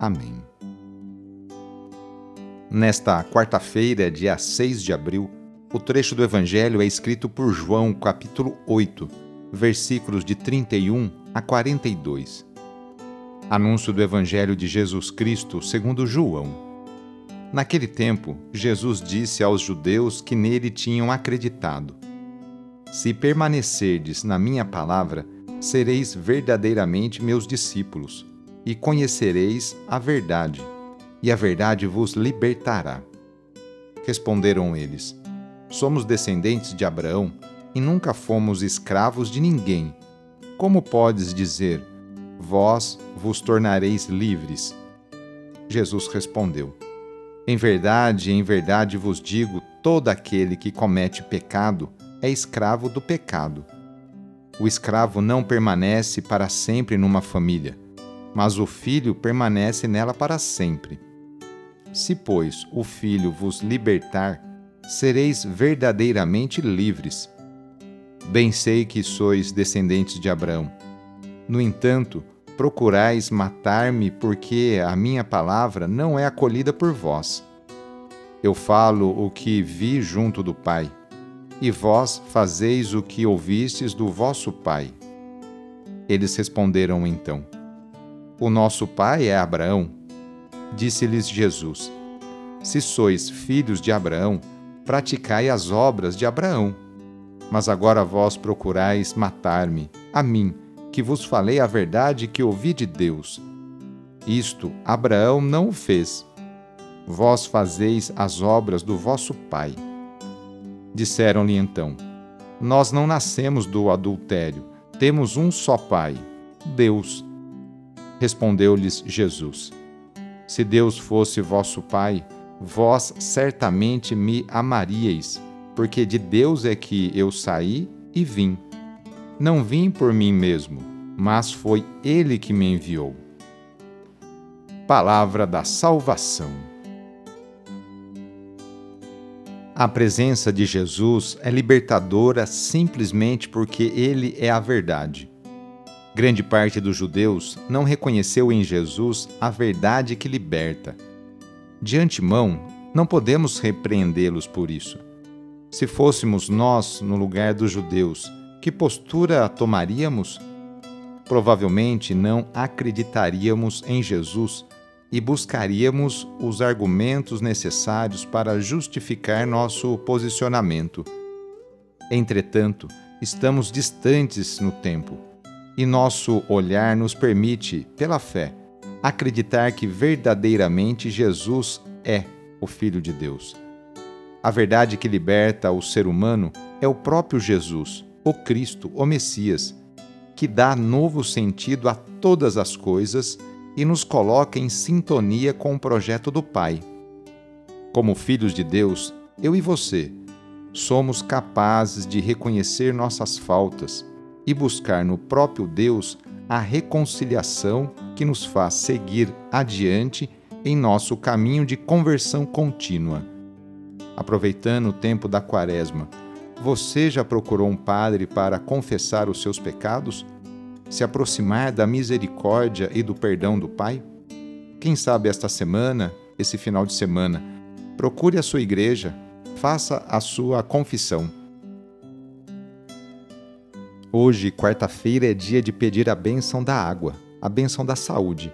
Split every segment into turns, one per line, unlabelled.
Amém. Nesta quarta-feira, dia 6 de abril, o trecho do Evangelho é escrito por João, capítulo 8, versículos de 31 a 42. Anúncio do Evangelho de Jesus Cristo segundo João. Naquele tempo, Jesus disse aos judeus que nele tinham acreditado: Se permanecerdes na minha palavra, sereis verdadeiramente meus discípulos e conhecereis a verdade, e a verdade vos libertará. Responderam eles: Somos descendentes de Abraão e nunca fomos escravos de ninguém. Como podes dizer, vós vos tornareis livres? Jesus respondeu: Em verdade, em verdade vos digo: todo aquele que comete pecado é escravo do pecado. O escravo não permanece para sempre numa família mas o Filho permanece nela para sempre. Se, pois, o Filho vos libertar, sereis verdadeiramente livres. Bem sei que sois descendentes de Abraão. No entanto, procurais matar-me porque a minha palavra não é acolhida por vós. Eu falo o que vi junto do Pai, e vós fazeis o que ouvistes do vosso Pai. Eles responderam então: o nosso pai é Abraão. Disse-lhes Jesus: Se sois filhos de Abraão, praticai as obras de Abraão. Mas agora vós procurais matar-me, a mim, que vos falei a verdade que ouvi de Deus. Isto Abraão não o fez. Vós fazeis as obras do vosso pai. Disseram-lhe então: Nós não nascemos do adultério, temos um só pai, Deus. Respondeu-lhes Jesus: Se Deus fosse vosso Pai, vós certamente me amaríeis, porque de Deus é que eu saí e vim. Não vim por mim mesmo, mas foi Ele que me enviou. Palavra da Salvação. A presença de Jesus é libertadora simplesmente porque Ele é a verdade. Grande parte dos judeus não reconheceu em Jesus a verdade que liberta. De antemão, não podemos repreendê-los por isso. Se fôssemos nós no lugar dos judeus, que postura tomaríamos? Provavelmente não acreditaríamos em Jesus e buscaríamos os argumentos necessários para justificar nosso posicionamento. Entretanto, estamos distantes no tempo e nosso olhar nos permite, pela fé, acreditar que verdadeiramente Jesus é o Filho de Deus. A verdade que liberta o ser humano é o próprio Jesus, o Cristo, o Messias, que dá novo sentido a todas as coisas e nos coloca em sintonia com o projeto do Pai. Como filhos de Deus, eu e você somos capazes de reconhecer nossas faltas e buscar no próprio Deus a reconciliação que nos faz seguir adiante em nosso caminho de conversão contínua. Aproveitando o tempo da Quaresma, você já procurou um padre para confessar os seus pecados? Se aproximar da misericórdia e do perdão do Pai? Quem sabe esta semana, esse final de semana, procure a sua igreja, faça a sua confissão Hoje, quarta-feira, é dia de pedir a bênção da água, a bênção da saúde.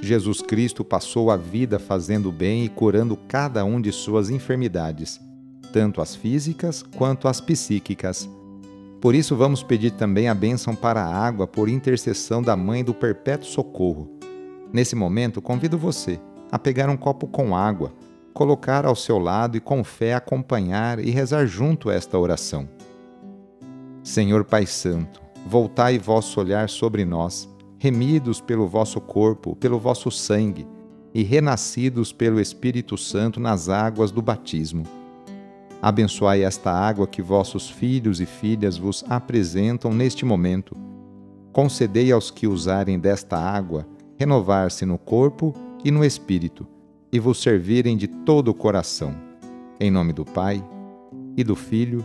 Jesus Cristo passou a vida fazendo bem e curando cada um de suas enfermidades, tanto as físicas quanto as psíquicas. Por isso, vamos pedir também a bênção para a água por intercessão da Mãe do Perpétuo Socorro. Nesse momento, convido você a pegar um copo com água, colocar ao seu lado e com fé acompanhar e rezar junto esta oração. Senhor Pai Santo, voltai vosso olhar sobre nós remidos pelo vosso corpo, pelo vosso sangue, e renascidos pelo Espírito Santo nas águas do batismo. Abençoai esta água que vossos filhos e filhas vos apresentam neste momento. Concedei aos que usarem desta água renovar-se no corpo e no espírito, e vos servirem de todo o coração. Em nome do Pai, e do Filho,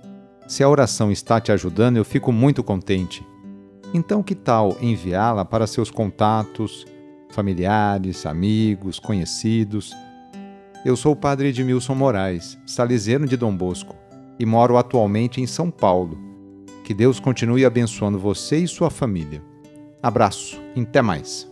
Se a oração está te ajudando, eu fico muito contente. Então, que tal enviá-la para seus contatos? familiares, amigos, conhecidos. Eu sou o padre Edmilson Moraes, salesiano de Dom Bosco, e moro atualmente em São Paulo. Que Deus continue abençoando você e sua família. Abraço, até mais.